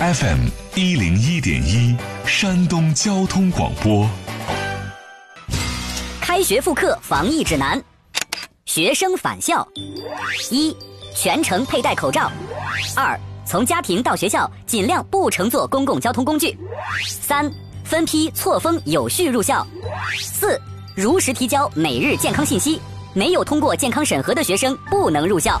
FM 一零一点一，山东交通广播。开学复课防疫指南：学生返校，一、全程佩戴口罩；二、从家庭到学校尽量不乘坐公共交通工具；三、分批错峰有序入校；四、如实提交每日健康信息，没有通过健康审核的学生不能入校。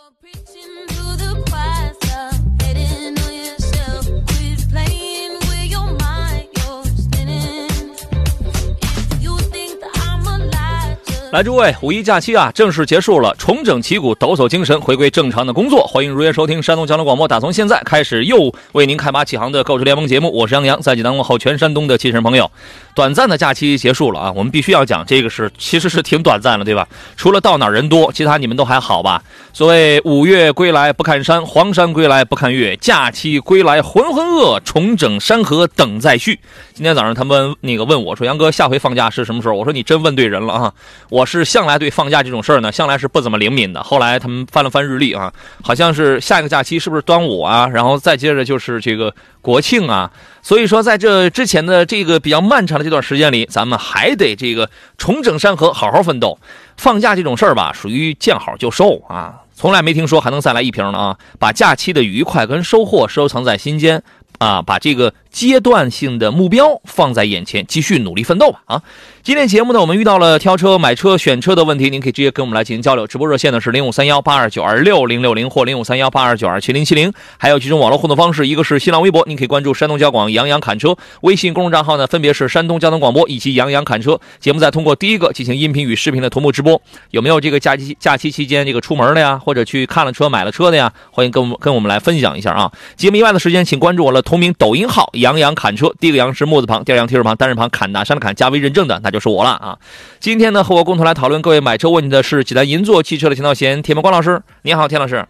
来，诸位，五一假期啊，正式结束了，重整旗鼓，抖擞精神，回归正常的工作。欢迎如约收听山东交通广播，打从现在开始，又为您开马启航的购车联盟节目。我是杨洋，在济南问候全山东的亲人朋友。短暂的假期结束了啊，我们必须要讲，这个是其实是挺短暂的，对吧？除了到哪人多，其他你们都还好吧？所谓五岳归来不看山，黄山归来不看岳，假期归来浑浑噩，重整山河等再续。今天早上他们那个问我说：“杨哥，下回放假是什么时候？”我说：“你真问对人了啊！我我是向来对放假这种事儿呢，向来是不怎么灵敏的。后来他们翻了翻日历啊，好像是下一个假期是不是端午啊？然后再接着就是这个国庆啊。所以说，在这之前的这个比较漫长的这段时间里，咱们还得这个重整山河，好好奋斗。放假这种事儿吧，属于见好就收啊，从来没听说还能再来一瓶呢啊！把假期的愉快跟收获收藏在心间。啊，把这个阶段性的目标放在眼前，继续努力奋斗吧！啊。今天节目呢，我们遇到了挑车、买车、选车的问题，您可以直接跟我们来进行交流。直播热线呢是零五三幺八二九二六零六零或零五三幺八二九二七零七零，还有几种网络互动方式，一个是新浪微博，您可以关注山东交广杨洋侃车；微信公众账号呢分别是山东交通广播以及杨洋侃车。节目再通过第一个进行音频与视频的同步直播。有没有这个假期假期期间这个出门的呀，或者去看了车买了车的呀？欢迎跟我们跟我们来分享一下啊！节目以外的时间，请关注我的同名抖音号杨洋砍车，第一个杨是木字旁，第二杨提手旁，单人旁，砍大山的砍，加微认证的那就是我了啊！今天呢，和我共同来讨论各位买车问题的是济南银座汽车的田道贤、田门光老师。你好，田老师。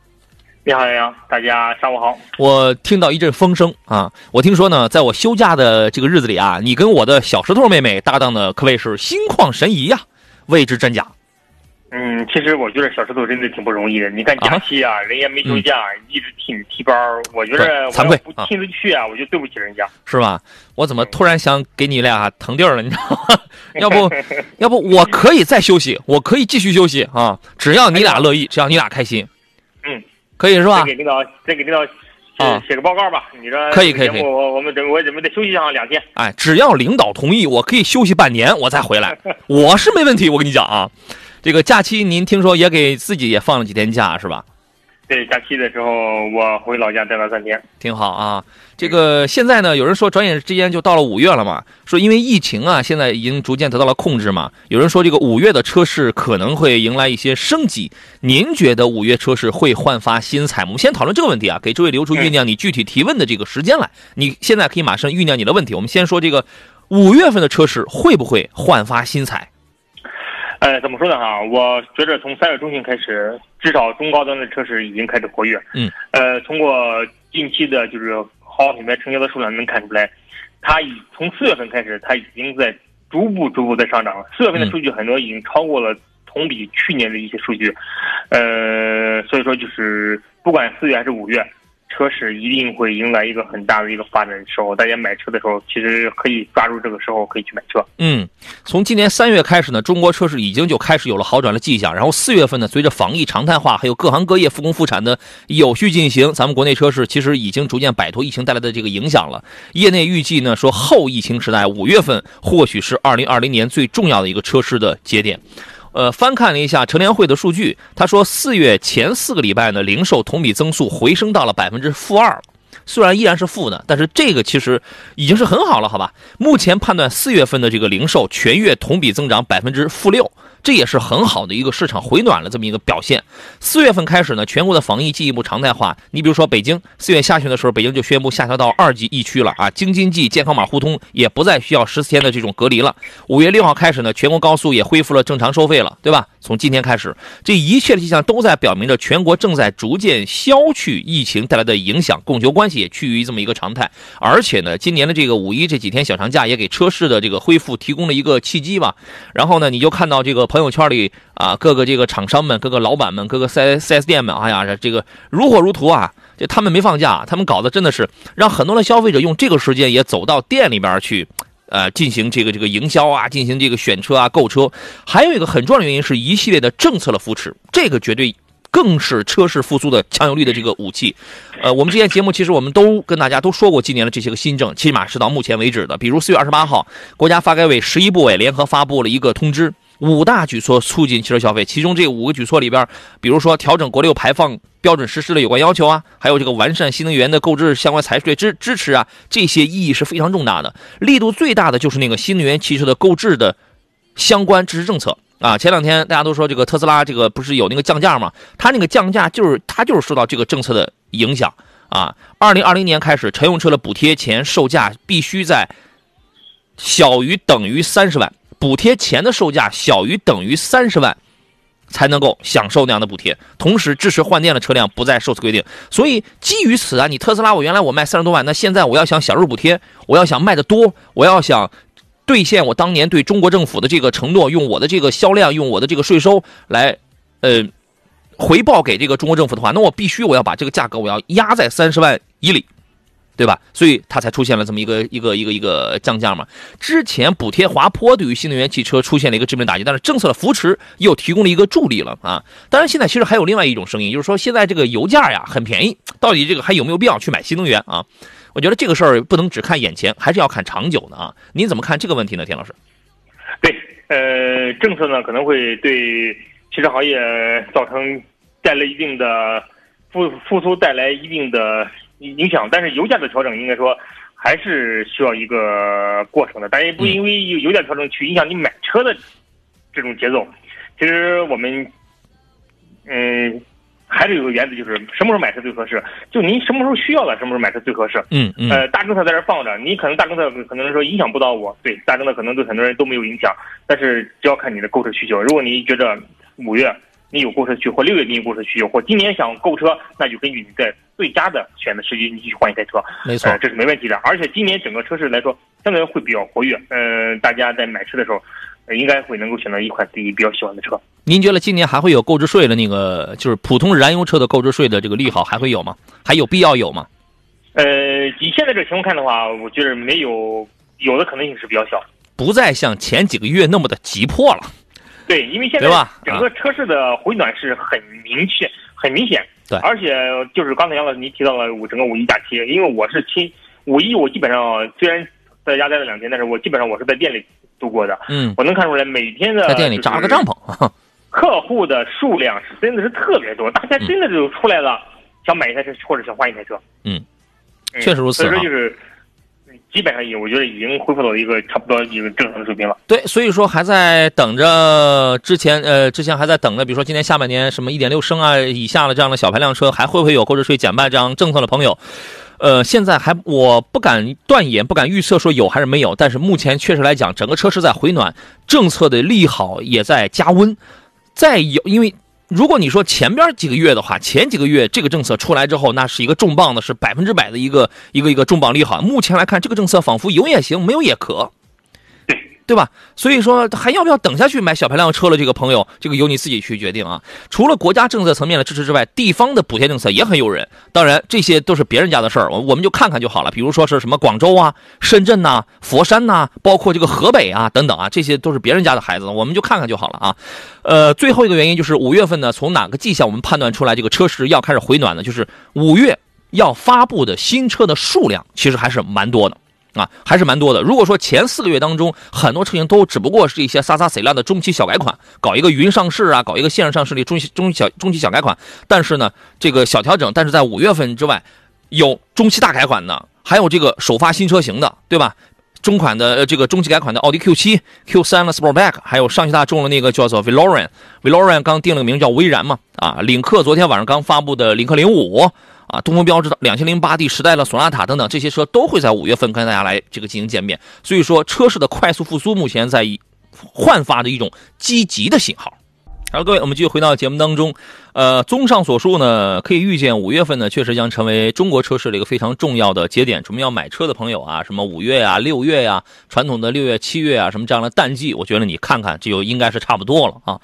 你好，杨洋，大家上午好。我听到一阵风声啊，我听说呢，在我休假的这个日子里啊，你跟我的小石头妹妹搭档的可谓是心旷神怡呀，未知真假。嗯，其实我觉得小石头真的挺不容易的。你看假期啊，人家没休假，一直替你提包。我觉得惭愧不亲自去啊，我就对不起人家，是吧？我怎么突然想给你俩腾地儿了？你知道吗？要不，要不我可以再休息，我可以继续休息啊！只要你俩乐意，只要你俩开心。嗯，可以是吧？再给领导，再给领导写写个报告吧。你说可以可以可以。我我们准我准备得休息上两天。哎，只要领导同意，我可以休息半年，我再回来，我是没问题。我跟你讲啊。这个假期您听说也给自己也放了几天假是吧？对，假期的时候我回老家待了三天，挺好啊。这个现在呢，有人说转眼之间就到了五月了嘛，说因为疫情啊，现在已经逐渐得到了控制嘛。有人说这个五月的车市可能会迎来一些升级，您觉得五月车市会焕发新彩吗？我们先讨论这个问题啊，给诸位留出酝酿你具体提问的这个时间来。你现在可以马上酝酿你的问题。我们先说这个五月份的车市会不会焕发新彩？呃，怎么说呢？哈，我觉着从三月中旬开始，至少中高端的车市已经开始活跃。嗯。呃，通过近期的就是豪华品牌成交的数量能看出来，它已从四月份开始，它已经在逐步逐步在上涨了。四月份的数据很多已经超过了同比去年的一些数据。呃，所以说就是不管四月还是五月。车市一定会迎来一个很大的一个发展的时候，大家买车的时候，其实可以抓住这个时候可以去买车。嗯，从今年三月开始呢，中国车市已经就开始有了好转的迹象。然后四月份呢，随着防疫常态化，还有各行各业复工复产的有序进行，咱们国内车市其实已经逐渐摆脱疫情带来的这个影响了。业内预计呢，说后疫情时代五月份或许是二零二零年最重要的一个车市的节点。呃，翻看了一下成联会的数据，他说四月前四个礼拜呢，零售同比增速回升到了百分之负二，虽然依然是负的，但是这个其实已经是很好了，好吧？目前判断四月份的这个零售全月同比增长百分之负六，这也是很好的一个市场回暖了这么一个表现。四月份开始呢，全国的防疫进一步常态化。你比如说北京，四月下旬的时候，北京就宣布下调到二级疫区了啊，京津冀健康码互通也不再需要十四天的这种隔离了。五月六号开始呢，全国高速也恢复了正常收费了，对吧？从今天开始，这一切的迹象都在表明着全国正在逐渐消去疫情带来的影响，供求关系也趋于这么一个常态。而且呢，今年的这个五一这几天小长假也给车市的这个恢复提供了一个契机吧。然后呢，你就看到这个朋友圈里啊，各个这个厂商们、各个老板们、各个四 S 四 S 店们，哎呀，这个如火如荼啊！这他们没放假，他们搞的真的是让很多的消费者用这个时间也走到店里边去，呃，进行这个这个营销啊，进行这个选车啊、购车。还有一个很重要的原因是一系列的政策的扶持，这个绝对更是车市复苏的强有力的这个武器。呃，我们之前节目其实我们都跟大家都说过今年的这些个新政，起码是到目前为止的。比如四月二十八号，国家发改委十一部委联合发布了一个通知。五大举措促进汽车消费，其中这五个举措里边，比如说调整国六排放标准实施的有关要求啊，还有这个完善新能源的购置相关财税支支持啊，这些意义是非常重大的。力度最大的就是那个新能源汽车的购置的相关支持政策啊。前两天大家都说这个特斯拉这个不是有那个降价吗？它那个降价就是它就是受到这个政策的影响啊。二零二零年开始，乘用车的补贴前售价必须在小于等于三十万。补贴前的售价小于等于三十万，才能够享受那样的补贴。同时，支持换电的车辆不再受此规定。所以，基于此啊，你特斯拉，我原来我卖三十多万，那现在我要想享受补贴，我要想卖的多，我要想兑现我当年对中国政府的这个承诺，用我的这个销量，用我的这个税收来，呃，回报给这个中国政府的话，那我必须我要把这个价格我要压在三十万以里。对吧？所以它才出现了这么一个一个一个一个降价嘛。之前补贴滑坡对于新能源汽车出现了一个致命打击，但是政策的扶持又提供了一个助力了啊。当然，现在其实还有另外一种声音，就是说现在这个油价呀很便宜，到底这个还有没有必要去买新能源啊？我觉得这个事儿不能只看眼前，还是要看长久的啊。您怎么看这个问题呢，田老师？对，呃，政策呢可能会对汽车行业造成带来一定的复复苏，带来一定的。影响，但是油价的调整应该说还是需要一个过程的，但也不因为油价调整去影响你买车的这种节奏。其实我们嗯还是有个原则，就是什么时候买车最合适，就您什么时候需要了，什么时候买车最合适。嗯嗯。呃，大政策在这放着，你可能大政策可能说影响不到我，对大政策可能对很多人都没有影响，但是只要看你的购车需求。如果你觉得五月你有购车需求，或六月你有购车需求，或今年想购车，那就根据你在。最佳的选择时机，你去换一台车，没错，这是没问题的。而且今年整个车市来说，相对会比较活跃。嗯，大家在买车的时候，应该会能够选择一款自己比较喜欢的车。您觉得今年还会有购置税的那个，就是普通燃油车的购置税的这个利好还会有吗？还有必要有吗？呃，以现在这个情况看的话，我觉得没有，有的可能性是比较小，不再像前几个月那么的急迫了。对，因为现在整个车市的回暖是很明确、很明显。对，而且就是刚才杨老师您提到了五整个五一假期，因为我是亲五一，我基本上虽然在家待了两天，但是我基本上我是在店里度过的。嗯，我能看出来每天的在店里扎了个帐篷，客户的数量是真的是特别多，大家真的就出来了，想买一台车或者想换一台车。嗯，确实如此。所以说就是。基本上也，我觉得已经恢复到一个差不多一个正常的水平了。对，所以说还在等着之前，呃，之前还在等着，比如说今年下半年什么一点六升啊以下的这样的小排量车，还会不会有购置税减半这样政策的朋友？呃，现在还我不敢断言，不敢预测说有还是没有，但是目前确实来讲，整个车市在回暖，政策的利好也在加温，再有因为。如果你说前边几个月的话，前几个月这个政策出来之后，那是一个重磅的，是百分之百的一个一个一个重磅利好。目前来看，这个政策仿佛有也行，没有也可。对吧？所以说还要不要等下去买小排量车了？这个朋友，这个由你自己去决定啊。除了国家政策层面的支持之外，地方的补贴政策也很诱人。当然，这些都是别人家的事儿，我我们就看看就好了。比如说是什么广州啊、深圳呐、佛山呐，包括这个河北啊等等啊，这些都是别人家的孩子，我们就看看就好了啊。呃，最后一个原因就是五月份呢，从哪个迹象我们判断出来这个车市要开始回暖呢？就是五月要发布的新车的数量其实还是蛮多的。啊，还是蛮多的。如果说前四个月当中，很多车型都只不过是一些洒洒水亮的中期小改款，搞一个云上市啊，搞一个线上上市的中期中期小中期小改款。但是呢，这个小调整，但是在五月份之外，有中期大改款的，还有这个首发新车型的，对吧？中款的呃这个中期改款的奥迪 Q 七、Q 三的 Sportback，还有上汽大众的那个叫做 Veloran，Veloran 刚定了个名叫威然嘛啊，领克昨天晚上刚发布的领克零五啊，东风标致的两千零八 D 时代的索纳塔等等这些车都会在五月份跟大家来这个进行见面，所以说车市的快速复苏目前在焕发着一种积极的信号。好，各位，我们继续回到节目当中。呃，综上所述呢，可以预见五月份呢，确实将成为中国车市的一个非常重要的节点。什么要买车的朋友啊，什么五月呀、六月呀，传统的六月、七月啊，什么这样的淡季，我觉得你看看就应该是差不多了啊。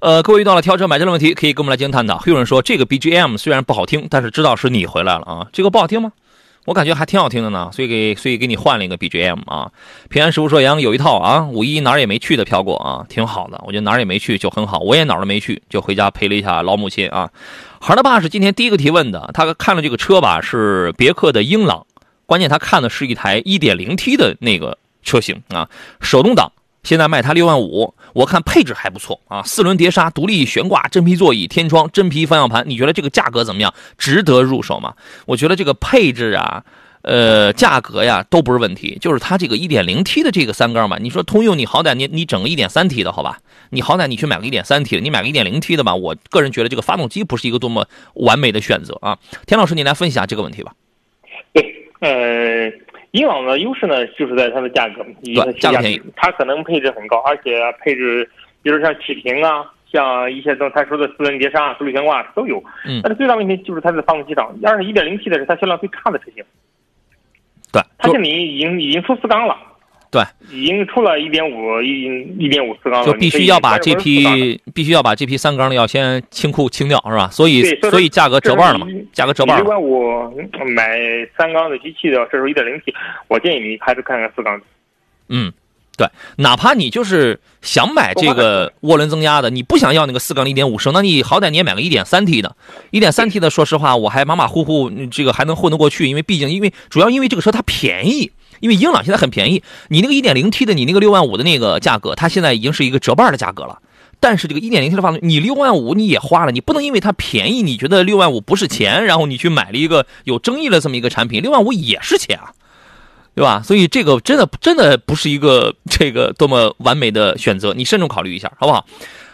呃，各位遇到了挑车买车的问题，可以跟我们来进行探讨。有人说这个 BGM 虽然不好听，但是知道是你回来了啊，这个不好听吗？我感觉还挺好听的呢，所以给所以给你换了一个 BGM 啊。平安师傅说杨有一套啊，五一哪儿也没去的飘过啊，挺好的。我觉得哪儿也没去就很好，我也哪儿都没去，就回家陪了一下老母亲啊。孩他爸是今天第一个提问的，他看了这个车吧，是别克的英朗，关键他看的是一台 1.0T 的那个车型啊，手动挡。现在卖它六万五，我看配置还不错啊，四轮碟刹、独立悬挂、真皮座椅、天窗、真皮方向盘，你觉得这个价格怎么样？值得入手吗？我觉得这个配置啊，呃，价格呀都不是问题，就是它这个 1.0T 的这个三缸吧，你说通用，你好歹你你整个 1.3T 的好吧？你好歹你去买个 1.3T 的，你买个 1.0T 的吧？我个人觉得这个发动机不是一个多么完美的选择啊。田老师，你来分析一下这个问题吧。对，呃。英朗的优势呢，就是在它的价格，对，价格便宜。它可能配置很高，而且配置，比如像启停啊，像一些都他说的四轮碟刹、独立悬挂都有。嗯。但是最大问题就是它的发动机上，二是一点零 T 的是它销量最差的车型。对。它现在已经已经出四缸了。对，已经出了一点五一一点五四缸了，就必须要把这批必须要把这批三缸的要先清库清掉，是吧？所以所以价格折半了嘛，价格折半了。六万五买三缸的机器的，这时候一点零 T，我建议你还是看看四缸。嗯，对，哪怕你就是想买这个涡轮增压的，你不想要那个四缸一点五升，那你好歹你也买个一点三 T 的，一点三 T 的，说实话我还马马虎虎，这个还能混得过去，因为毕竟因为主要因为这个车它便宜。因为英朗现在很便宜，你那个 1.0T 的，你那个六万五的那个价格，它现在已经是一个折半的价格了。但是这个 1.0T 的发动机，你六万五你也花了，你不能因为它便宜，你觉得六万五不是钱，然后你去买了一个有争议的这么一个产品，六万五也是钱啊，对吧？所以这个真的真的不是一个这个多么完美的选择，你慎重考虑一下，好不好？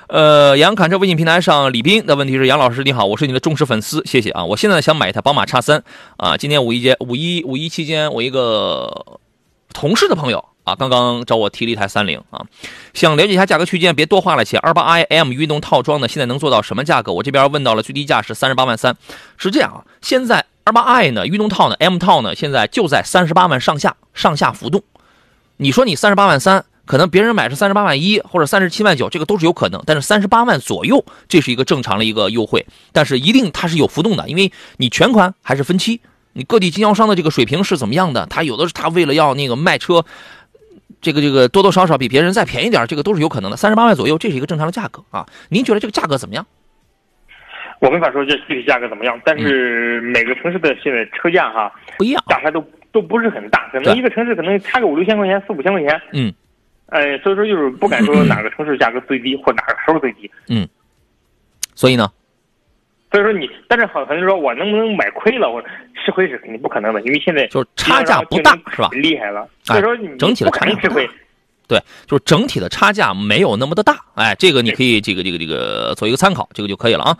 呃，杨侃这微信平台上，李斌的问题是：杨老师你好，我是你的忠实粉丝，谢谢啊！我现在想买一台宝马叉三啊，今年五一节五一五一期间，我一个同事的朋友啊，刚刚找我提了一台三菱啊，想了解一下价格区间，别多花了钱。二八 i m 运动套装呢，现在能做到什么价格？我这边问到了最低价是三十八万三，是这样啊，现在二八 i 呢，运动套呢，M 套呢，现在就在三十八万上下，上下浮动。你说你三十八万三？可能别人买是三十八万一或者三十七万九，这个都是有可能。但是三十八万左右，这是一个正常的一个优惠。但是一定它是有浮动的，因为你全款还是分期，你各地经销商的这个水平是怎么样的？他有的是他为了要那个卖车，这个这个多多少少比别人再便宜点，这个都是有可能的。三十八万左右，这是一个正常的价格啊。您觉得这个价格怎么样？我没法说这具体价格怎么样，但是每个城市的现在车价哈不一样，价差都都不是很大，可能一个城市可能差个五六千块钱，四五千块钱。嗯。哎，所以说就是不敢说 哪个城市价格最低或哪个时候最低。嗯，所以呢？所以说你，但是很多人说我能不能买亏了？我吃亏是肯定不可能的，因为现在就是差价不大，是吧？厉害了，所以说你整体的差价吃亏。对，就是整体的差价没有那么的大。哎，这个你可以这个这个这个做一个参考，这个就可以了啊。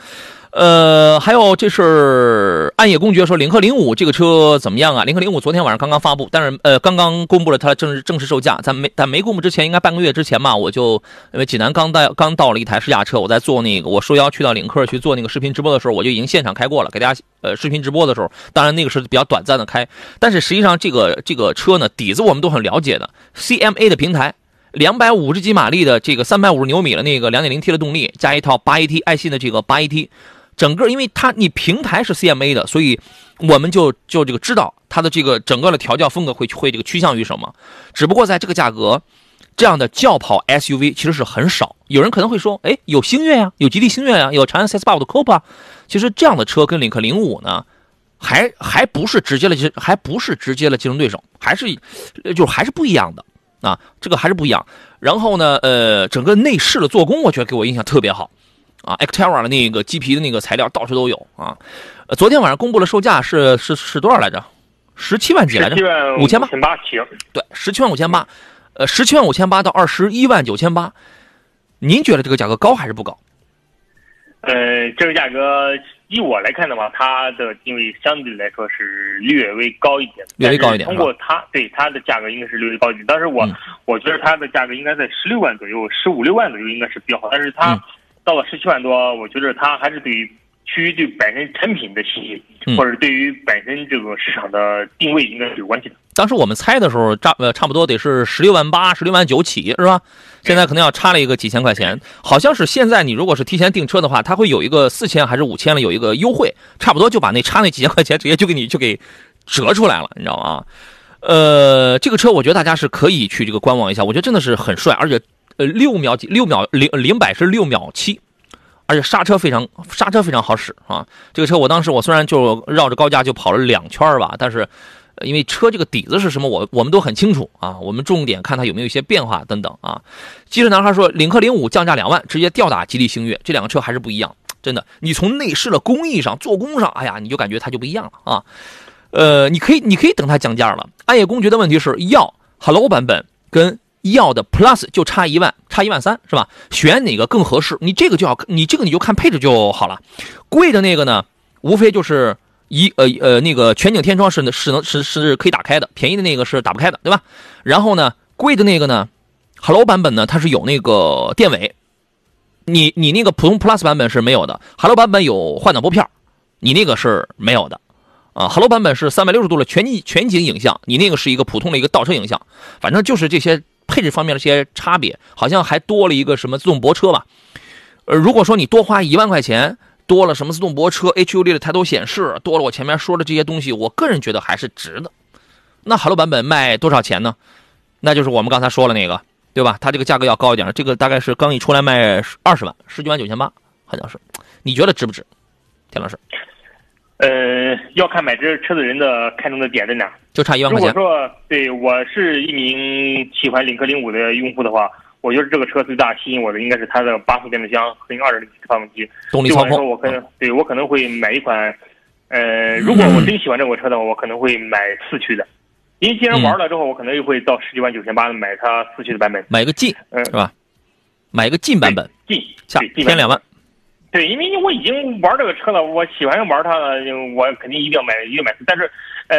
呃，还有这是暗夜公爵说领克零五这个车怎么样啊？领克零五昨天晚上刚刚发布，但是呃刚刚公布了它正式正式售价，在没在没公布之前，应该半个月之前嘛，我就因为济南刚到刚到了一台试驾车，我在做那个我受邀去到领克去做那个视频直播的时候，我就已经现场开过了，给大家呃视频直播的时候，当然那个是比较短暂的开，但是实际上这个这个车呢底子我们都很了解的，CMA 的平台，两百五十几马力的这个三百五十牛米的那个两点零 T 的动力，加一套八 AT 爱信的这个八 AT。整个，因为它你平台是 CMA 的，所以我们就就这个知道它的这个整个的调教风格会会这个趋向于什么。只不过在这个价格，这样的轿跑 SUV 其实是很少。有人可能会说，哎，有星越呀，有吉利星越呀，有长安 CS85 的 Coupe。其实这样的车跟领克零五呢，还还不是直接的，还不是直接的竞争对手，还是就还是不一样的啊，这个还是不一样。然后呢，呃，整个内饰的做工，我觉得给我印象特别好。啊，Actera 的那个鸡皮的那个材料到处都有啊。呃，昨天晚上公布了售价是是是多少来着？十七万几来着？十七万五千八千八起。对，十七万五千八，呃，十七万五千八到二十一万九千八，您觉得这个价格高还是不高？呃，这个价格以我来看的话，它的定位相对来说是略微高一点，略微高一点通过它对它的价格应该是略微高一点。但是我、嗯我觉得它的价格应该在十六万左右，十五六万左右应该是比较好。但是它嗯到了十七万多，我觉得它还是对于趋于对本身产品的信息，嗯或者对于本身这个市场的定位应该是有关系的。当时我们猜的时候，差呃差不多得是十六万八、十六万九起，是吧？现在可能要差了一个几千块钱，好像是现在你如果是提前订车的话，它会有一个四千还是五千了，有一个优惠，差不多就把那差那几千块钱直接就给你就给折出来了，你知道吗？呃，这个车我觉得大家是可以去这个观望一下，我觉得真的是很帅，而且呃六秒几六秒零零百是六秒七，而且刹车非常刹车非常好使啊。这个车我当时我虽然就绕着高架就跑了两圈吧，但是。因为车这个底子是什么，我我们都很清楚啊。我们重点看它有没有一些变化等等啊。机智男孩说，领克零五降价两万，直接吊打吉利星越，这两个车还是不一样，真的。你从内饰的工艺上、做工上，哎呀，你就感觉它就不一样了啊。呃，你可以你可以等它降价了。暗夜公爵的问题是要 Hello 版本跟要的 Plus 就差一万，差一万三是吧？选哪个更合适？你这个就要你这个你就看配置就好了。贵的那个呢，无非就是。一呃呃，那个全景天窗是是能是是可以打开的，便宜的那个是打不开的，对吧？然后呢，贵的那个呢，Hello 版本呢，它是有那个电尾，你你那个普通 Plus 版本是没有的，Hello 版本有换挡拨片，你那个是没有的，啊，Hello 版本是三百六十度的全景全景影像，你那个是一个普通的一个倒车影像，反正就是这些配置方面的一些差别，好像还多了一个什么自动泊车吧，呃，如果说你多花一万块钱。多了什么自动泊车、HUD 的抬头显示，多了我前面说的这些东西，我个人觉得还是值的。那豪洛版本卖多少钱呢？那就是我们刚才说了那个，对吧？它这个价格要高一点，这个大概是刚一出来卖二十万，十九万九千八，好像是。你觉得值不值，田老师？呃，要看买这车的人的看中的点在哪。就差一万如块钱。果说对我是一名喜欢领克零五的用户的话，我觉得这个车最大吸引我的应该是它的八速变速箱和二点零 T 发动机。动力操对我来说，控，我可能对我可能会买一款，呃，如果我真喜欢这款车的话，我可能会买四驱的。因为既然玩了之后，我可能又会到十九万九千八买它四驱的版本。买个劲嗯是吧？买个劲版本，近下添两万。对，因为我已经玩这个车了，我喜欢玩它了，我肯定一定要买，一定要买。但是，呃，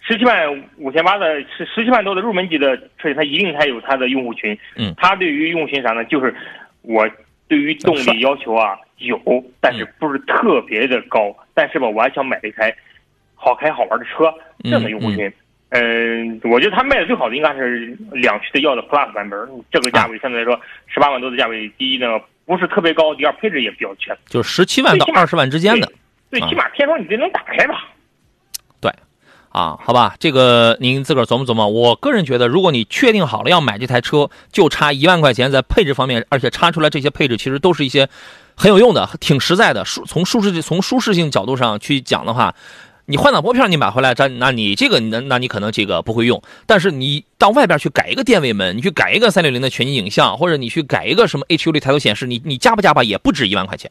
十七万五千八的十十七万多的入门级的车，它一定它有它的用户群。嗯它对于用户群啥呢？就是我对于动力要求啊有，但是不是特别的高。但是吧，我还想买一台好开好玩的车，这样的用户群。嗯，我觉得它卖的最好的应该是两驱的耀的 Plus 版本，这个价位相对来说十八万多的价位，第一呢不是特别高，第二配置也比较全。就是十七万到二十万之间的对，啊起码天窗你得能打开吧？对啊，好吧，这个您自个儿琢磨琢磨。我个人觉得，如果你确定好了要买这台车，就差一万块钱，在配置方面，而且插出来这些配置，其实都是一些很有用的、挺实在的。舒从舒适从舒适性角度上去讲的话，你换挡拨片你买回来，咱那你这个那那你可能这个不会用，但是你到外边去改一个电位门，你去改一个三六零的全景影像，或者你去改一个什么 HUD 抬头显示，你你加不加吧也不止一万块钱，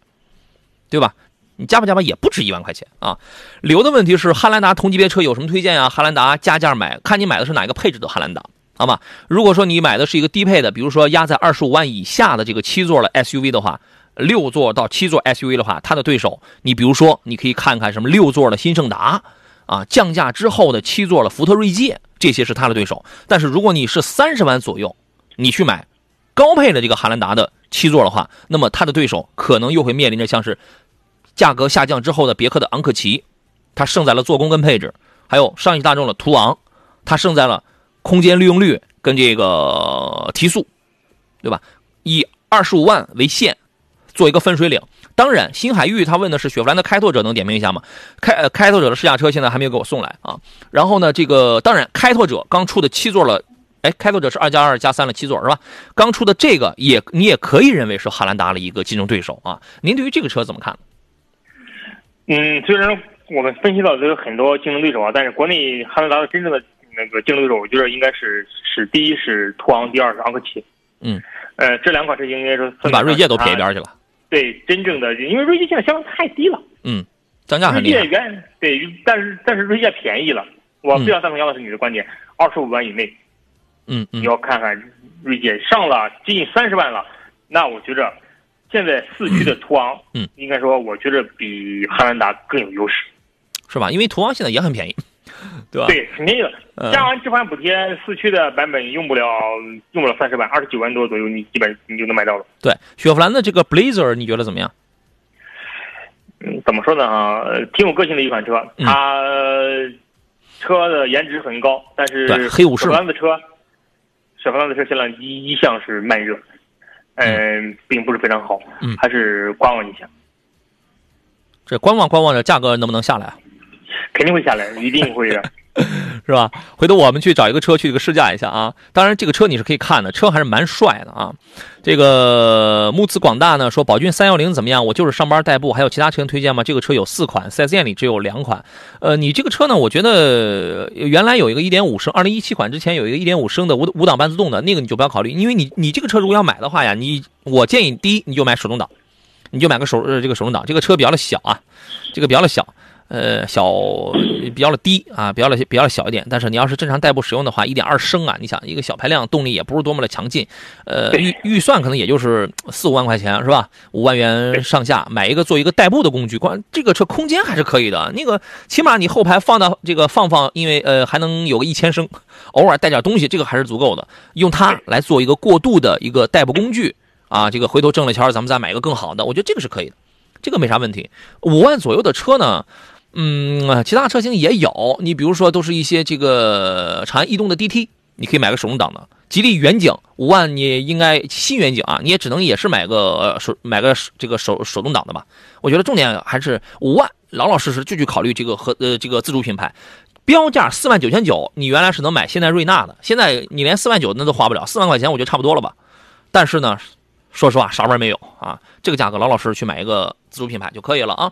对吧？你加不加吧也不止一万块钱啊。留的问题是汉兰达同级别车有什么推荐啊？汉兰达加价买，看你买的是哪个配置的汉兰达，好吗？如果说你买的是一个低配的，比如说压在二十五万以下的这个七座的 SUV 的话，六座到七座 SUV 的话，它的对手，你比如说你可以看看什么六座的新胜达啊，降价之后的七座的福特锐界，这些是它的对手。但是如果你是三十万左右，你去买高配的这个汉兰达的七座的话，那么它的对手可能又会面临着像是价格下降之后的别克的昂克旗，它胜在了做工跟配置，还有上汽大众的途昂，它胜在了空间利用率跟这个提速，对吧？以二十五万为限，做一个分水岭。当然，新海域他问的是雪佛兰的开拓者，能点评一下吗？开呃开拓者的试驾车现在还没有给我送来啊。然后呢，这个当然开拓者刚出的七座了，哎，开拓者是二加二加三了七座是吧？刚出的这个也你也可以认为是汉兰达的一个竞争对手啊。您对于这个车怎么看？嗯，虽然我们分析到这有很多竞争对手啊，但是国内汉兰达的真正的那个竞争对手，我觉得应该是是第一是途昂，第二是昂克旗。嗯，呃，这两款车型应该说你把锐界都撇一边去了。对，真正的因为锐界现在销量太低了。嗯，降价很厉害。原对，但是但是锐界便宜了。我非常赞同杨老师你的观点，二十五万以内，嗯嗯你，要看看锐界上了接近三十万了，那我觉着现在四驱的途昂，嗯，应该说我觉着比汉兰达更有优势。是吧？因为途昂现在也很便宜，对吧？对，肯定的。嗯加完置换补贴，四驱的版本用不了用不了三十万，二十九万多左右，你基本你就能买到了。对，雪佛兰的这个 Blazer 你觉得怎么样？嗯，怎么说呢啊？呃挺有个性的一款车，嗯它车的颜值很高，但是对黑武士雪佛兰的车，雪佛兰的车现在一一向是慢热，嗯，并不是非常好，嗯还是观望一下，这观望观望着价格能不能下来啊？肯定会下来，一定会的。是吧？回头我们去找一个车去这个试驾一下啊。当然，这个车你是可以看的，车还是蛮帅的啊。这个木子广大呢说，宝骏三幺零怎么样？我就是上班代步，还有其他车型推荐吗？这个车有四款，4S 店里只有两款。呃，你这个车呢，我觉得原来有一个1.5升，二零一七款之前有一个1.5升的五五档半自动的那个你就不要考虑，因为你你这个车如果要买的话呀，你我建议第一你就买手动挡，你就买个手呃这个手动挡，这个车比较的小啊，这个比较的小。呃，小比较的低啊，比较的比较的小一点。但是你要是正常代步使用的话，一点二升啊，你想一个小排量，动力也不是多么的强劲。呃，预预算可能也就是四五万块钱是吧？五万元上下买一个做一个代步的工具，关这个车空间还是可以的。那个起码你后排放到这个放放，因为呃还能有个一千升，偶尔带点东西，这个还是足够的。用它来做一个过渡的一个代步工具啊，这个回头挣了钱咱们再买一个更好的，我觉得这个是可以的，这个没啥问题。五万左右的车呢？嗯，其他车型也有，你比如说都是一些这个长安逸动的 DT，你可以买个手动挡的。吉利远景五万，你应该新远景啊，你也只能也是买个手买个这个手手动挡的吧。我觉得重点还是五万，老老实实就去考虑这个和呃这个自主品牌，标价四万九千九，你原来是能买现代瑞纳的，现在你连四万九那都花不了，四万块钱我觉得差不多了吧。但是呢，说实话啥味儿没有啊，这个价格老老实实去买一个自主品牌就可以了啊。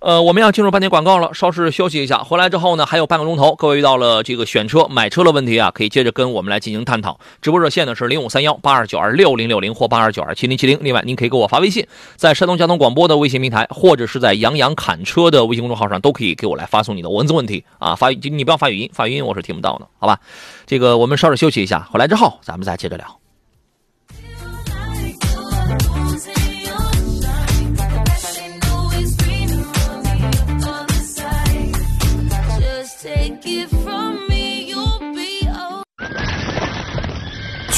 呃，我们要进入半点广告了，稍事休息一下。回来之后呢，还有半个钟头，各位遇到了这个选车、买车的问题啊，可以接着跟我们来进行探讨。直播热线呢是零五三幺八二九二六零六零或八二九二七零七零。另外，您可以给我发微信，在山东交通广播的微信平台，或者是在杨洋侃车的微信公众号上，都可以给我来发送你的文字问题啊。发你不要发语音，发语音我是听不到的，好吧？这个我们稍事休息一下，回来之后咱们再接着聊。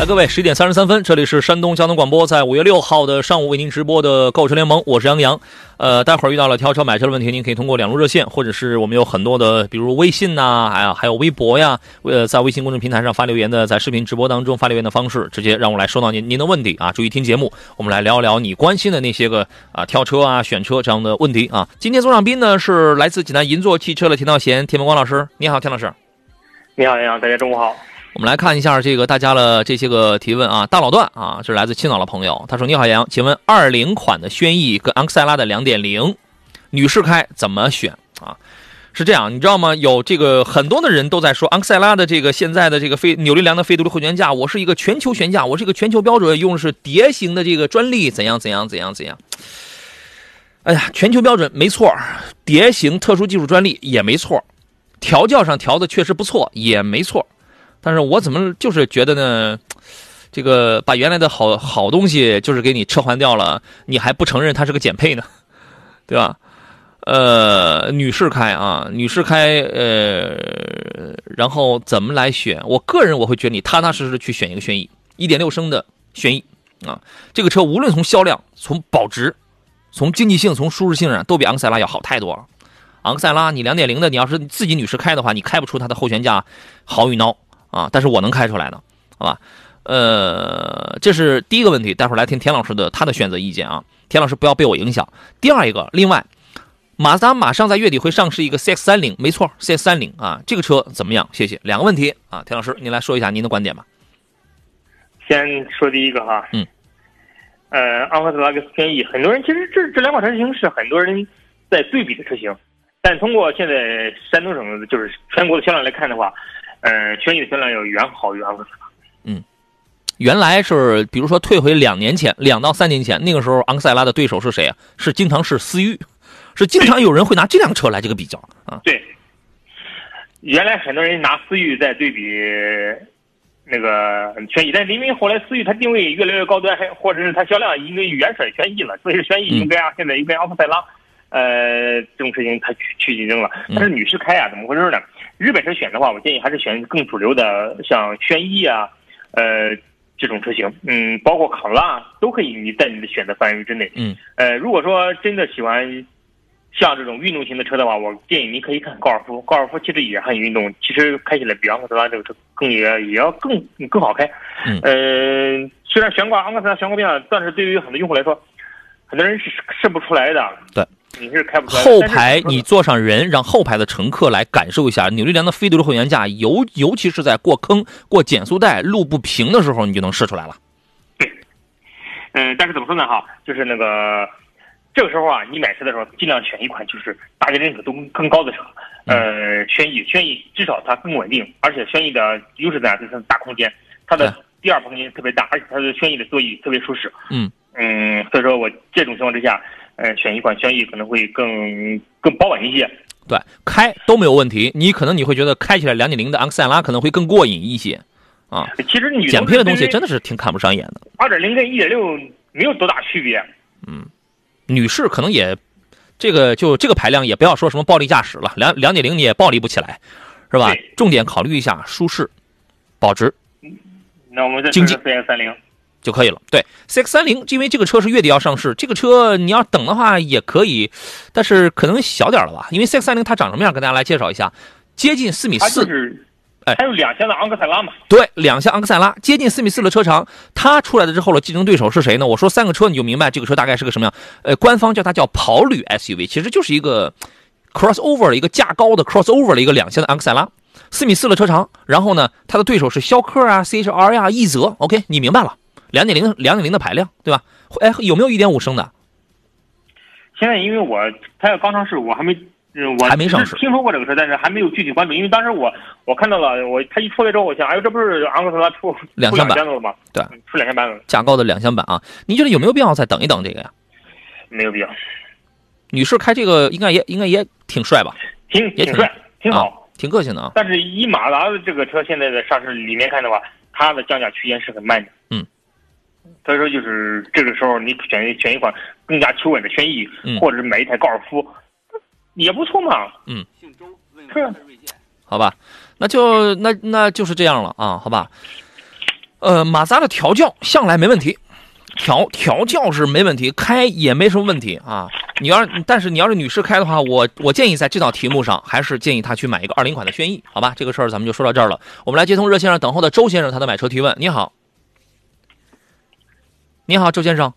来，各位，十一点三十三分，这里是山东交通广播，在五月六号的上午为您直播的购车联盟，我是杨洋。呃，待会儿遇到了挑车买车的问题，您可以通过两路热线，或者是我们有很多的，比如微信呐、还有还有微博呀，呃，在微信公众平台上发留言的，在视频直播当中发留言的方式，直接让我来收到您您的问题啊。注意听节目，我们来聊一聊你关心的那些个啊挑车啊、选车这样的问题啊。今天座上宾呢是来自济南银座汽车的田道贤、田文光老师，你好，田老师。你好，杨洋，大家中午好。我们来看一下这个大家的这些个提问啊，大老段啊，是来自青岛的朋友，他说：“你好，杨，请问二零款的轩逸跟昂克赛拉的两点零，女士开怎么选啊？”是这样，你知道吗？有这个很多的人都在说昂克赛拉的这个现在的这个非扭力梁的非独立后悬架，我是一个全球悬架，我是一个全球标准，用的是碟形的这个专利，怎样怎样怎样怎样。哎呀，全球标准没错，碟形特殊技术专利也没错，调教上调的确实不错，也没错。但是我怎么就是觉得呢？这个把原来的好好东西就是给你撤换掉了，你还不承认它是个减配呢，对吧？呃，女士开啊，女士开，呃，然后怎么来选？我个人我会觉得你踏踏实实去选一个轩逸，一点六升的轩逸啊，这个车无论从销量、从保值、从经济性、从舒适性上，都比昂克赛拉要好太多了。昂克赛拉你两点零的，你要是自己女士开的话，你开不出它的后悬架好与孬。啊，但是我能开出来的，好吧？呃，这是第一个问题，待会儿来听田老师的他的选择意见啊。田老师不要被我影响。第二一个，另外，马自达马上在月底会上市一个 CX 三零，没错，CX 三零啊，这个车怎么样？谢谢。两个问题啊，田老师您来说一下您的观点吧。先说第一个哈，嗯，呃，昂克赛拉跟轩逸，很多人其实这这两款车型是很多人在对比的车型，但通过现在山东省就是全国的销量来看的话，呃，轩逸的销量要远好于昂克赛拉。原来是，比如说退回两年前，两到三年前，那个时候昂克赛拉的对手是谁啊？是经常是思域，是经常有人会拿这辆车来这个比较啊。对，原来很多人拿思域在对比那个轩逸，但是因为后来思域它定位越来越高端，还或者是它销量因为远甩轩逸了，所以轩逸应该啊，现在应该昂克赛拉，呃，这种车型它去去竞争了。但是女士开啊，怎么回事呢？日本车选的话，我建议还是选更主流的，像轩逸啊，呃。这种车型，嗯，包括卡罗拉都可以，你在你的选择范围之内。嗯，呃，如果说真的喜欢像这种运动型的车的话，我建议您可以看高尔夫。高尔夫其实也很运动，其实开起来比昂克赛拉这个车更也也要更更好开。嗯，呃，虽然悬挂昂克赛拉悬挂变了，但是对于很多用户来说，很多人是试不出来的。对。你是开不出来。后排你坐上人，让后排的乘客来感受一下扭力梁的非独立后悬架，尤尤其是在过坑、过减速带、路不平的时候，你就能试出来了。对，嗯，但是怎么说呢？哈，就是那个这个时候啊，你买车的时候尽量选一款就是大家认可度更高的车。呃，轩逸，轩逸至少它更稳定，而且轩逸的优势在哪？就是大空间，它的第二排空间特别大，而且它的轩逸的座椅特别舒适。嗯嗯，所以说我这种情况之下。呃，选一款轩逸可能会更更保稳一些。对，开都没有问题。你可能你会觉得开起来两点零的昂克赛拉可能会更过瘾一些，啊。其实你减配的东西真的是挺看不上眼的。二点零跟一点六没有多大区别。嗯，女士可能也，这个就这个排量也不要说什么暴力驾驶了，两两点零你也暴力不起来，是吧？重点考虑一下舒适、保值。那我们再经济 C S 三零。就可以了。对，CX 三零，因为这个车是月底要上市，这个车你要等的话也可以，但是可能小点了吧？因为 CX 三零它长什么样，跟大家来介绍一下，接近四米四，哎，还有两厢的昂克赛拉嘛？对，两厢昂克赛拉，接近四米四的车长，它出来了之后的竞争对手是谁呢？我说三个车你就明白这个车大概是个什么样。呃，官方叫它叫跑旅 SUV，其实就是一个 crossover 的一个架高的 crossover 的一个两厢的昂克赛拉，四米四的车长，然后呢，它的对手是逍客啊、CHR 呀、奕泽，OK，你明白了。两点零，两点零的排量，对吧？哎，有没有一点五升的？现在因为我它要刚上市，我还没，我还没上市。听说过这个车，但是还没有具体关注。因为当时我我看到了，我它一出来之后，我想，哎呦，这不是昂克赛拉出两厢版了吗？对，出两厢版了，价高的两厢版啊。你觉得有没有必要再等一等这个呀？没有必要。女士开这个应该也应该也挺帅吧？挺也挺帅，挺好，挺个性的啊。但是以马达的这个车现在的上市里面看的话，它的降价区间是很慢的。嗯。所以说，就是这个时候，你选选一款更加求稳的轩逸，或者是买一台高尔夫，也不错嘛。嗯，是，好吧，那就那那就是这样了啊，好吧。呃，马自达的调教向来没问题，调调教是没问题，开也没什么问题啊。你要是但是你要是女士开的话，我我建议在这道题目上，还是建议她去买一个二零款的轩逸，好吧？这个事儿咱们就说到这儿了。我们来接通热线上等候的周先生，他的买车提问。你好。你好，周先生。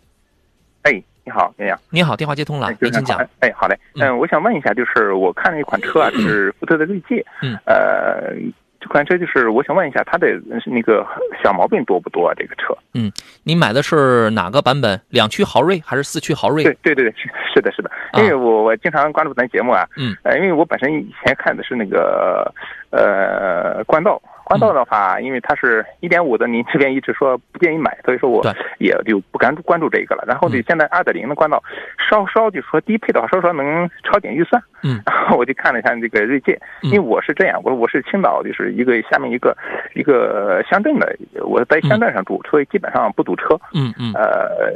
哎，你好，洋洋。你好，电话接通了，您请讲。哎，好嘞。嗯，我想问一下，就是我看了一款车啊，是福特的锐界。嗯。呃，这款车就是我想问一下，它的那个小毛病多不多啊？这个车。嗯，你买的是哪个版本？两驱豪锐还是四驱豪锐？对对对 是的，是的。因为我我经常关注咱节目啊。嗯。呃，因为我本身以前看的是那个呃冠道。冠道的话，因为它是一点五的，您这边一直说不建议买，所以说我也就不敢关注这个了。然后呢，现在二点零的冠道稍稍就说低配的话，稍稍能超点预算。嗯，然后我就看了一下这个锐界，因为我是这样，我我是青岛，就是一个下面一个一个乡镇的，我在乡镇上住，所以基本上不堵车。嗯嗯。呃，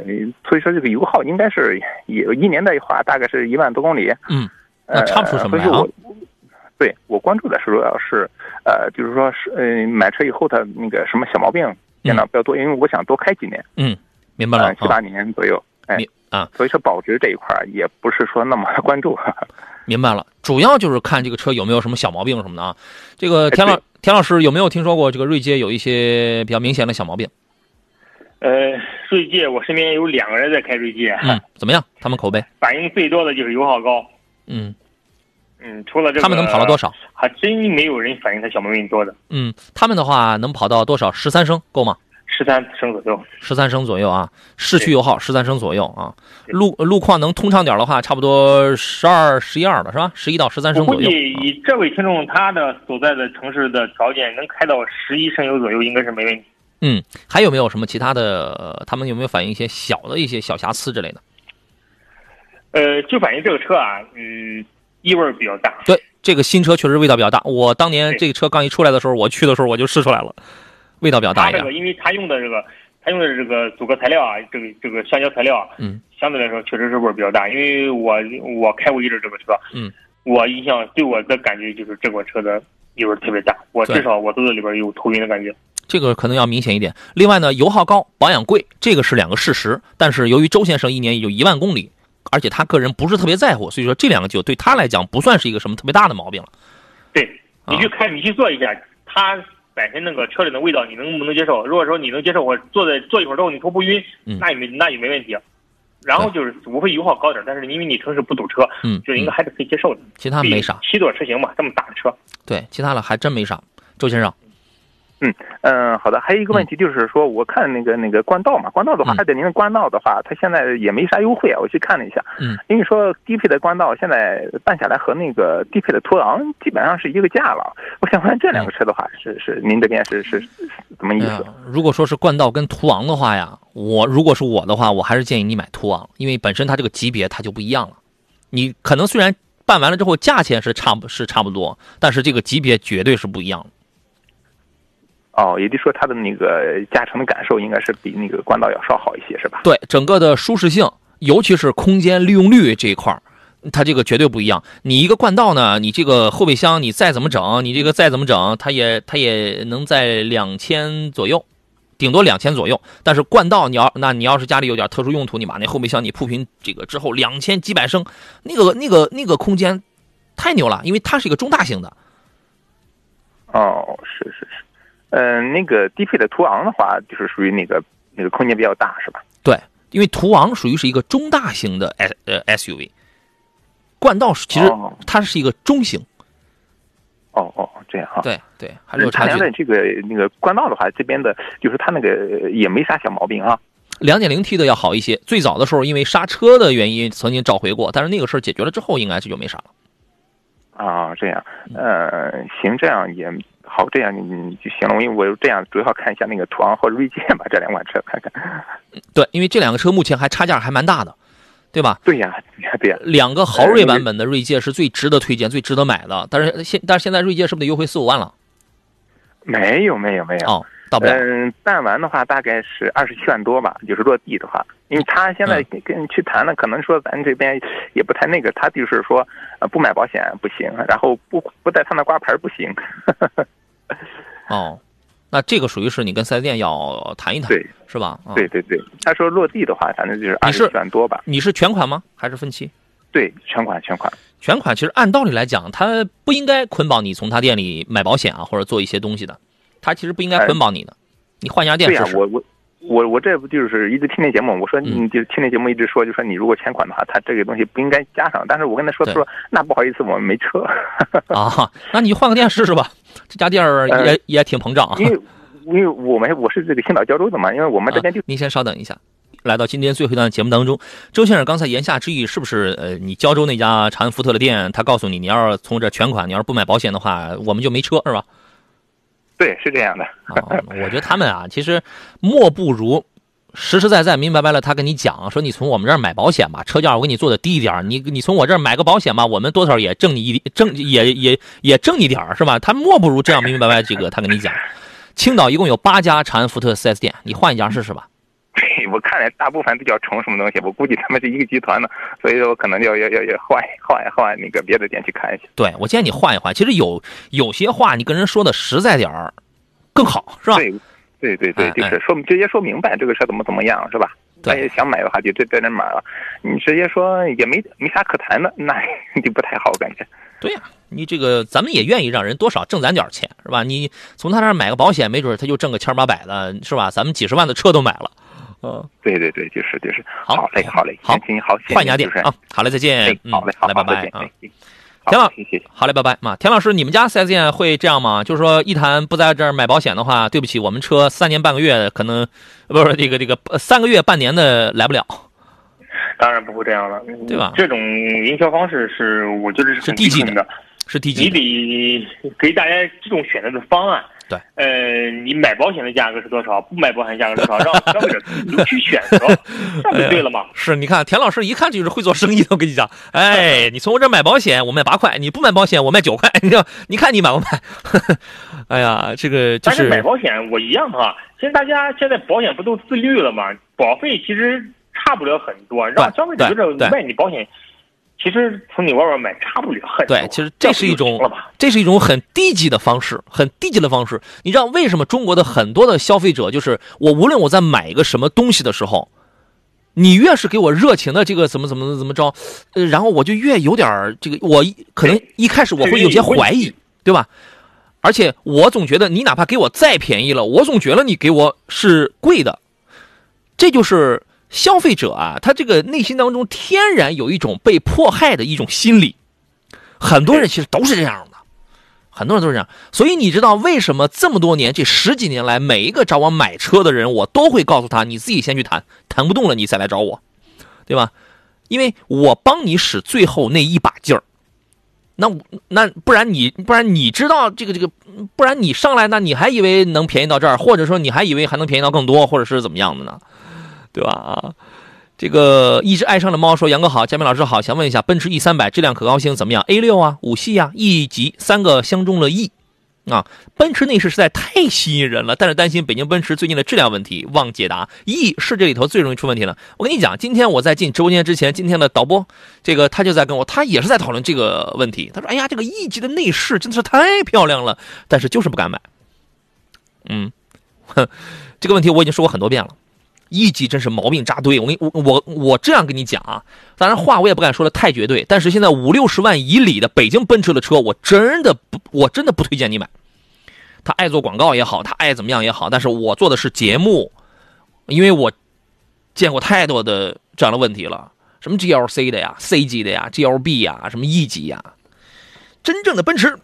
所以说这个油耗应该是有一年的话大概是一万多公里。嗯，那差不出什么来啊。对我关注的是主要是，呃，就是说是，嗯，买车以后它那个什么小毛病见到比较多，因为我想多开几年。嗯，明白了，七八年左右。哎，啊，所以说保值这一块也不是说那么关注。明白了，主要就是看这个车有没有什么小毛病什么的啊。这个田老田老师有没有听说过这个锐界有一些比较明显的小毛病？呃，锐界我身边有两个人在开锐界，嗯，怎么样？他们口碑？反应最多的就是油耗高。嗯嗯，除了这个，他们能跑到多少？还真没有人反映他小毛病多的。嗯，他们的话能跑到多少？十三升够吗？十三升左右，十三升左右啊，市区油耗十三升左右啊，路路况能通畅点的话，差不多十二、十一二的是吧？十一到十三升左右。估计以这位听众他的所在的城市的条件，能开到十一升油左右，应该是没问题。嗯，还有没有什么其他的？他们有没有反映一些小的一些小瑕疵之类的？呃，就反映这个车啊，嗯，异味比较大。对，这个新车确实味道比较大。我当年这个车刚一出来的时候，我去的时候我就试出来了。味道比较大一点。它这个，因为它用的这个，它用的这个阻隔材料啊，这个这个橡胶材料啊，嗯，相对来说确实是味儿比较大。因为我我开过一阵这个车，嗯，我印象对我的感觉就是这款车的异味特别大，我至少我肚子里边有头晕的感觉。这个可能要明显一点。另外呢，油耗高，保养贵，这个是两个事实。但是由于周先生一年也就一万公里，而且他个人不是特别在乎，所以说这两个就对他来讲不算是一个什么特别大的毛病了。对，你去开，你去做一下，他。本身那个车里的味道你能不能接受？如果说你能接受，我坐在坐一会儿之后你头不晕，那也没那也没问题。然后就是无非油耗高点，但是因为你城市不堵车，嗯，就应该还是可以接受的。其他没啥，七座车型嘛，这么大的车。对，其他的还真没啥。周先生。嗯嗯，好的。还有一个问题就是说，我看那个那个冠道嘛，冠道的话，二点零的冠道的话，它现在也没啥优惠啊。我去看了一下，嗯，因为说低配的冠道现在办下来和那个低配的途昂基本上是一个价了。我想问这两个车的话，是是您这边是是怎么意思？如果说是冠道跟途昂的话呀，我如果是我的话，我还是建议你买途昂，因为本身它这个级别它就不一样了。你可能虽然办完了之后价钱是差不是差不多，但是这个级别绝对是不一样的。哦，也就是说，它的那个驾乘的感受应该是比那个冠道要稍好一些，是吧？对，整个的舒适性，尤其是空间利用率这一块它这个绝对不一样。你一个冠道呢，你这个后备箱你再怎么整，你这个再怎么整，它也它也能在两千左右，顶多两千左右。但是冠道你要，那你要是家里有点特殊用途，你把那后备箱你铺平这个之后，两千几百升，那个那个那个空间太牛了，因为它是一个中大型的。哦，是是是。嗯，那个低配的途昂的话，就是属于那个那个空间比较大，是吧？对，因为途昂属于是一个中大型的 S 呃 SUV，冠道其实它是一个中型。哦哦，这样哈。对对，还是有差距。这个那个冠道的话，这边的就是它那个也没啥小毛病啊。两点零 T 的要好一些。最早的时候因为刹车的原因曾经召回过，但是那个事儿解决了之后，应该这就没啥了。啊，这样，呃，行，这样也。好，这样你就行了。因为我这样主要看一下那个途昂和锐界吧，这两款车看看。对，因为这两个车目前还差价还蛮大的，对吧？对呀，对呀。两个豪锐版本的锐界是最值得推荐、最值得买的。但是现但是现在锐界是不是得优惠四五万了？没有，没有，没有。哦，到不了。嗯，办完的话大概是二十七万多吧，就是落地的话。因为他现在跟你去谈了，可能说咱这边也不太那个，他就是说，呃，不买保险不行，然后不不在他那挂牌不行。哦，那这个属于是你跟四 S 店要谈一谈，对，是吧？对对对，他说落地的话，反正就是二十万多吧。你是全款吗？还是分期？对，全款全款。全款其实按道理来讲，他不应该捆绑你从他店里买保险啊，或者做一些东西的。他其实不应该捆绑你的。你换家店试试。我我我我这不就是一直听那节目？我说你就听那节目一直说，就说你如果全款的话，他这个东西不应该加上。但是我跟他说，他说那不好意思，我们没车。啊，那你换个店试试吧。这家店儿也也挺膨胀啊，因为 因为我们我是这个青岛胶州的嘛，因为我们这边就您先稍等一下，来到今天最后一段节目当中，周先生刚才言下之意是不是呃，你胶州那家长安福特的店，他告诉你，你要是从这全款，你要是不买保险的话，我们就没车是吧？对，是这样的。啊，我觉得他们啊，其实莫不如。实实在在、明明白白了，他跟你讲说，你从我们这儿买保险吧，车价我给你做的低一点你你从我这儿买个保险吧，我们多少也挣你一挣，也也也挣一点是吧？他莫不如这样明明白白，这个他跟你讲，青岛一共有八家长安福特 4S 店，你换一家试试吧。我看来大部分都叫成什么东西，我估计他们是一个集团的，所以说我可能要要要要换换换那个别的店去看一下。对，我建议你换一换。其实有有些话你跟人说的实在点儿更好，是吧？对。对对对，就是说直接说明白这个车怎么怎么样，是吧？他也想买的话，就在在那买了。你直接说也没没啥可谈的，那 就不太好感觉。对呀，你这个咱们也愿意让人多少挣咱点钱，是吧？你从他那儿买个保险，没准他就挣个千八百的，是吧？咱们几十万的车都买了。嗯，对对对，就是就是。好嘞，好嘞，好，好，换家店啊，好嘞，再见。好嘞，好嘞，拜拜啊。田老，谢谢。好嘞，拜拜。嘛，田老师，你们家四 S 店会这样吗？就是说，一谈不在这儿买保险的话，对不起，我们车三年半个月可能，不是这个这个三个月半年的来不了。当然不会这样了，对吧？这种营销方式是我觉得是是低级的，是低级。你得给大家这种选择的方案。对，呃，你买保险的价格是多少？不买保险价格多少？让消费者去选择，这不对了吗？是，你看田老师一看就是会做生意的。我跟你讲，哎，你从我这买保险，我卖八块；你不买保险，我卖九块。你道，你看你买不买？哎呀，这个就是买保险，我一样哈。其实大家现在保险不都自律了吗？保费其实。差不了很多，让消费者觉得卖你保险，其实从你外边买差不了很多。对，其实这是一种，这是一种很低级的方式，很低级的方式。你知道为什么中国的很多的消费者，就是我无论我在买一个什么东西的时候，你越是给我热情的这个怎么怎么怎么着，呃，然后我就越有点这个，我可能一开始我会有些怀疑，对吧？而且我总觉得你哪怕给我再便宜了，我总觉得你给我是贵的，这就是。消费者啊，他这个内心当中天然有一种被迫害的一种心理，很多人其实都是这样的，很多人都是这样。所以你知道为什么这么多年这十几年来，每一个找我买车的人，我都会告诉他，你自己先去谈，谈不动了你再来找我，对吧？因为我帮你使最后那一把劲儿。那那不然你不然你知道这个这个，不然你上来那你还以为能便宜到这儿，或者说你还以为还能便宜到更多，或者是怎么样的呢？对吧？啊，这个一只爱上的猫说：“杨哥好，嘉宾老师好，想问一下，奔驰 E 三百质量可靠性怎么样？A 六啊，五系啊，E 级三个相中了 E，啊，奔驰内饰实在太吸引人了，但是担心北京奔驰最近的质量问题，望解答。E 是这里头最容易出问题的。我跟你讲，今天我在进直播间之前，今天的导播这个他就在跟我，他也是在讨论这个问题。他说：哎呀，这个 E 级的内饰真的是太漂亮了，但是就是不敢买。嗯，哼，这个问题我已经说过很多遍了。”一级真是毛病扎堆，我跟我我我这样跟你讲啊，当然话我也不敢说的太绝对，但是现在五六十万以里的北京奔驰的车，我真的不我真的不推荐你买。他爱做广告也好，他爱怎么样也好，但是我做的是节目，因为我见过太多的这样的问题了，什么 GLC 的呀、C 级的呀、GLB 呀、什么 E 级呀，真正的奔驰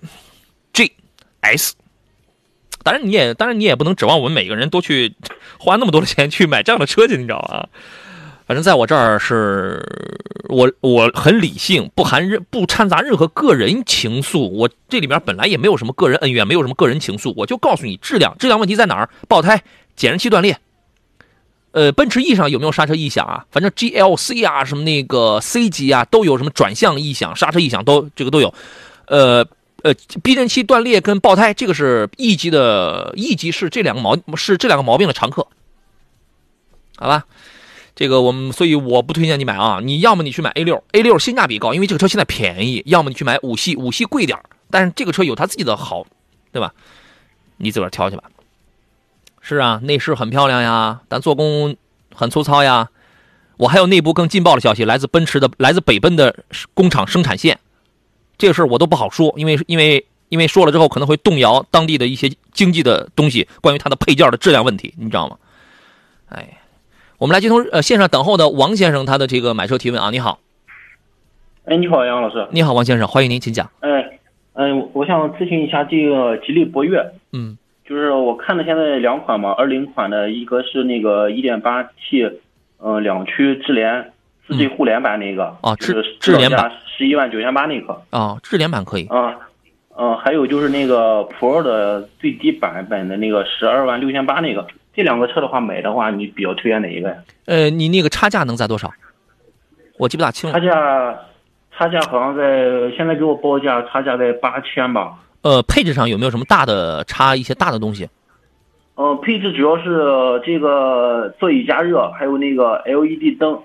GS。当然你也当然你也不能指望我们每个人都去 花那么多的钱去买这样的车去，你知道吗？反正在我这儿是我我很理性，不含任不掺杂任何个人情愫。我这里面本来也没有什么个人恩怨，没有什么个人情愫，我就告诉你质量，质量问题在哪儿？爆胎、减震器断裂。呃，奔驰 E 上有没有刹车异响啊？反正 GLC 啊，什么那个 C 级啊，都有什么转向异响、刹车异响都这个都有。呃。呃，避震器断裂跟爆胎，这个是 E 级的 E 级是这两个毛是这两个毛病的常客，好吧？这个我们所以我不推荐你买啊，你要么你去买 A 六，A 六性价比高，因为这个车现在便宜；要么你去买五系，五系贵点但是这个车有它自己的好，对吧？你自个儿挑去吧。是啊，内饰很漂亮呀，但做工很粗糙呀。我还有内部更劲爆的消息，来自奔驰的，来自北奔的工厂生产线。这个事儿我都不好说，因为因为因为说了之后可能会动摇当地的一些经济的东西，关于它的配件的质量问题，你知道吗？哎，我们来接通呃线上等候的王先生他的这个买车提问啊，你好。哎，你好，杨老师。你好，王先生，欢迎您，请讲。哎，嗯，我想咨询一下这个吉利博越。嗯。就是我看的现在两款嘛，二零款的一个是那个一点八 T，嗯，两驱智联。四 G 互联版那个啊，智智联版十一万九千八那个啊，智联版可以啊，嗯，还有就是那个 Pro 的最低版本的那个十二万六千八那个，这两个车的话买的话，你比较推荐哪一个呀？呃，你那个差价能在多少？我记不大清了。差价差价好像在现在给我报价差价在八千吧。呃，配置上有没有什么大的差一些大的东西？呃，配置主要是这个座椅加热，还有那个 LED 灯。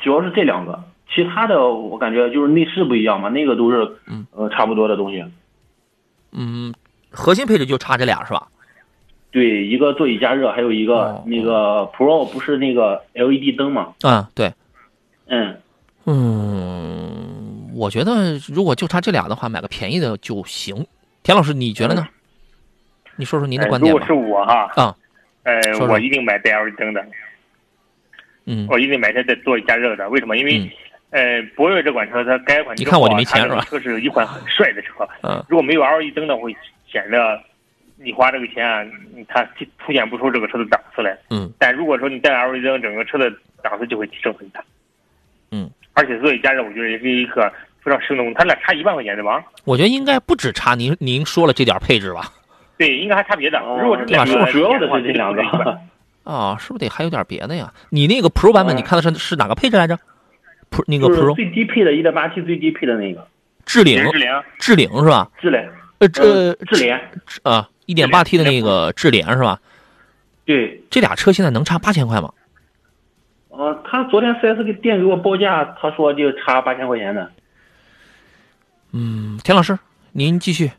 主要是这两个，其他的我感觉就是内饰不一样嘛，那个都是嗯呃差不多的东西。嗯，核心配置就差这俩是吧？对，一个座椅加热，还有一个那个 Pro 不是那个 LED 灯嘛？啊，对。嗯嗯，我觉得如果就差这俩的话，买个便宜的就行。田老师，你觉得呢？你说说您的观点吧。如果是我哈啊，呃，我一定买带 LED 灯的。嗯，我一定买台带座椅加热的。为什么？因为，呃，博越这款车它改款你看我就没钱是吧？车是一款很帅的车。嗯。如果没有 LED 灯的，会显得你花这个钱啊，它凸显不出这个车的档次来。嗯。但如果说你带 LED 灯，整个车的档次就会提升很大。嗯。而且座椅加热，我觉得也是一个非常生动。它俩差一万块钱对吧？我觉得应该不止差您您说了这点配置吧？对，应该还差别的。如果是对吧？主要的是这两个。啊，是不是得还有点别的呀？你那个 Pro 版本，你看的是是哪个配置来着？Pro 那个 Pro 最低配的 1.8T 最低配的那个智领，智领，智领是吧？智联，呃，这智联啊，1.8T 的那个智联是吧？对，这俩车现在能差八千块吗？呃，他昨天 4S 店给我报价，他说就差八千块钱的。嗯，田老师，您继续。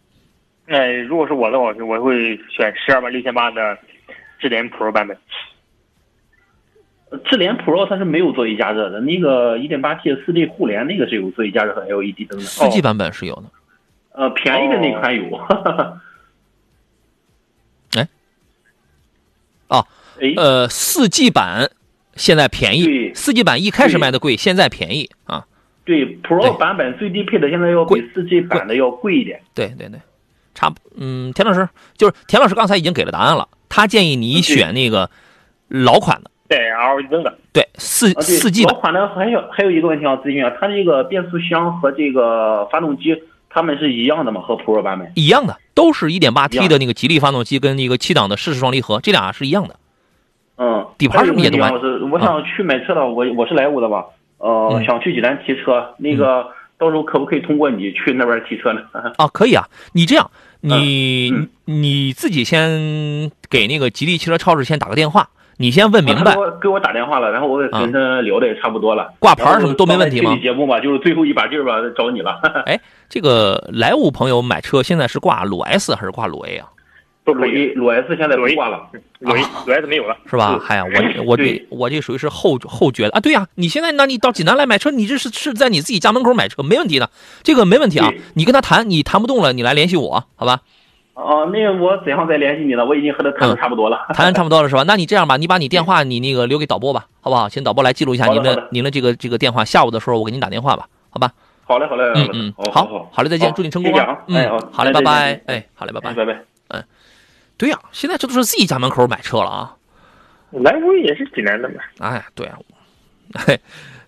哎，如果是我的话，我会选十二万六千八的。智联 Pro 版本，智联 Pro 它是没有座椅加热的，那个 1.8T 四 D 互联那个是有座椅加热和 LED 灯的。四 G 版本是有的，呃，便宜的那款有。哎，哦，呃，四 G 版现在便宜，四 G 版一开始卖的贵，现在便宜啊。对，Pro 版本最低配的现在要比四 G 版的要贵一点。对对对，差不，嗯，田老师就是田老师刚才已经给了答案了。他建议你选那个老款的，对灯的，对四四 G 老款的还有还有一个问题要咨询啊，它这个变速箱和这个发动机，它们是一样的吗？和 Pro 版本一样的，都是一点八 T 的那个吉利发动机跟那个七档的湿式双离合，这俩是一样的。嗯，底盘是不是也都？我是我想去买车的，我我是莱芜的吧，呃，想去济南提车，那个到时候可不可以通过你去那边提车呢？啊，可以啊，你这样。你你自己先给那个吉利汽车超市先打个电话，你先问明白。给我给我打电话了，然后我跟他聊的也差不多了。挂牌什么都没问题吗？节目吧，就是最后一把劲儿吧，找你了。哎，这个莱芜朋友买车现在是挂鲁 S 还是挂鲁 A 啊？鲁 A 鲁 S 现在不挂了，鲁 A 鲁 S 没有了，是吧？哎呀，我 我这我这属于是后后觉的啊。对呀，你现在那你到济南来买车，你这是是在你自己家门口买车，没问题的，这个没问题啊。你跟他谈，你谈不动了，你来联系我，好吧？哦，那我怎样再联系你呢？我已经和他谈的差不多了，谈的差不多了是吧？那你这样吧，你把你电话你那个留给导播吧，好不好？请导播来记录一下您的您的这个这个电话，下午的时候我给您打电话吧，好吧？好嘞，好嘞，嗯嗯，好，好嘞，再见，祝你成功啊！嗯，好嘞，拜拜，哎，好嘞，拜拜，拜拜，嗯。对呀，现在这都是自己家门口买车了啊！来芜也是济南的嘛。哎，对啊，嘿，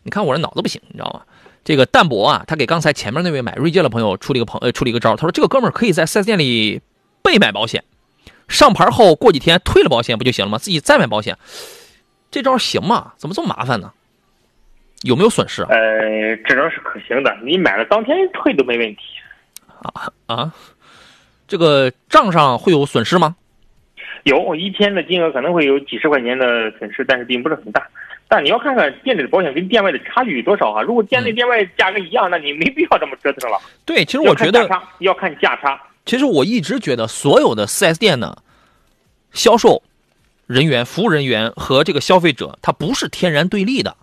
你看我这脑子不行，你知道吗？这个淡泊啊，他给刚才前面那位买锐界的朋友出了一个朋呃出了一个招，他说这个哥们儿可以在四 S 店里备买保险，上牌后过几天退了保险不就行了吗？自己再买保险，这招行吗？怎么这么麻烦呢？有没有损失啊？呃，这招是可行的，你买了当天退都没问题。啊啊！这个账上会有损失吗？有一天的金额可能会有几十块钱的损失，但是并不是很大。但你要看看店里的保险跟店外的差距多少哈。如果店内店外价格一样，那你没必要这么折腾了。对，其实我觉得要看价差。其实我一直觉得所有的 4S 店呢，销售人员、服务人员和这个消费者，他不是天然对立的，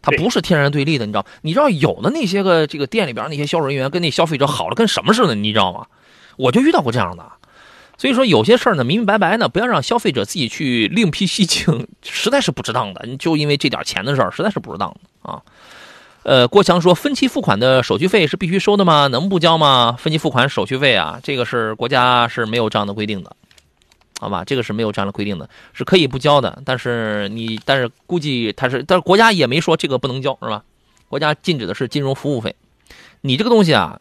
他不是天然对立的。你知道？你知道有的那些个这个店里边那些销售人员跟那消费者好了跟什么似的，你知道吗？我就遇到过这样的。所以说有些事儿呢，明明白白呢，不要让消费者自己去另辟蹊径，实在是不值当的。就因为这点钱的事儿，实在是不值当的啊。呃，郭强说，分期付款的手续费是必须收的吗？能不交吗？分期付款手续费啊，这个是国家是没有这样的规定的，好吧？这个是没有这样的规定的，是可以不交的。但是你，但是估计他是，但是国家也没说这个不能交，是吧？国家禁止的是金融服务费。你这个东西啊，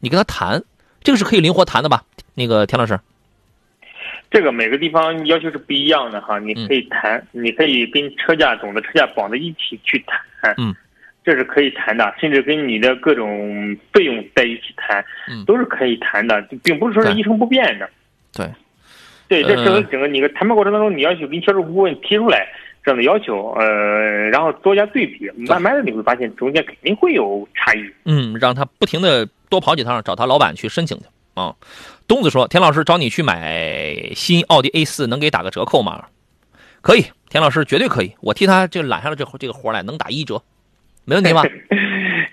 你跟他谈，这个是可以灵活谈的吧？那个田老师，这个每个地方要求是不一样的哈，你可以谈，你可以跟车价总的车价绑在一起去谈，嗯，这是可以谈的，甚至跟你的各种费用在一起谈，嗯，都是可以谈的，并不是说是一成不变的，对，对，这整个整个你的谈判过程当中，你要去跟销售顾问提出来这样的要求，呃，然后做一下对比，慢慢的你会发现中间肯定会有差异，嗯，让他不停的多跑几趟，找他老板去申请去。啊，东子说：“田老师找你去买新奥迪 A 四，能给打个折扣吗？”可以，田老师绝对可以，我替他这揽下了这这个活来，能打一折，没问题吧？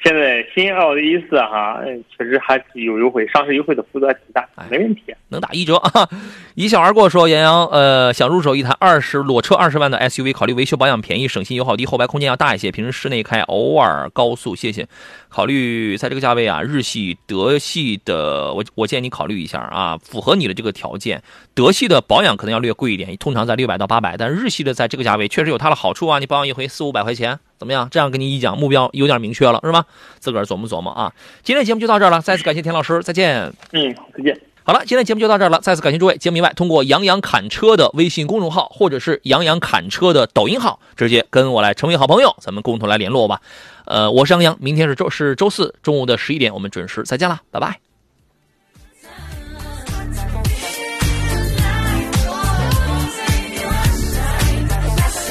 现在新奥迪四哈，确实还有优惠，上市优惠的幅度还挺大，没问题，能打一折啊！一笑而过说，杨洋，呃，想入手一台二十裸车二十万的 SUV，考虑维修保养便宜、省心、油耗低、后排空间要大一些，平时室内开，偶尔高速，谢谢。考虑在这个价位啊，日系、德系的，我我建议你考虑一下啊，符合你的这个条件。德系的保养可能要略贵一点，通常在六百到八百，但日系的在这个价位确实有它的好处啊，你保养一回四五百块钱。怎么样？这样跟你一讲，目标有点明确了，是吧？自个儿琢磨琢磨啊。今天节目就到这儿了，再次感谢田老师，再见。嗯，再见。好了，今天节目就到这儿了，再次感谢诸位。节目以外，通过杨洋侃车的微信公众号，或者是杨洋侃车的抖音号，直接跟我来成为好朋友，咱们共同来联络吧。呃，我是杨洋，明天是周是周四中午的十一点，我们准时再见了，拜拜。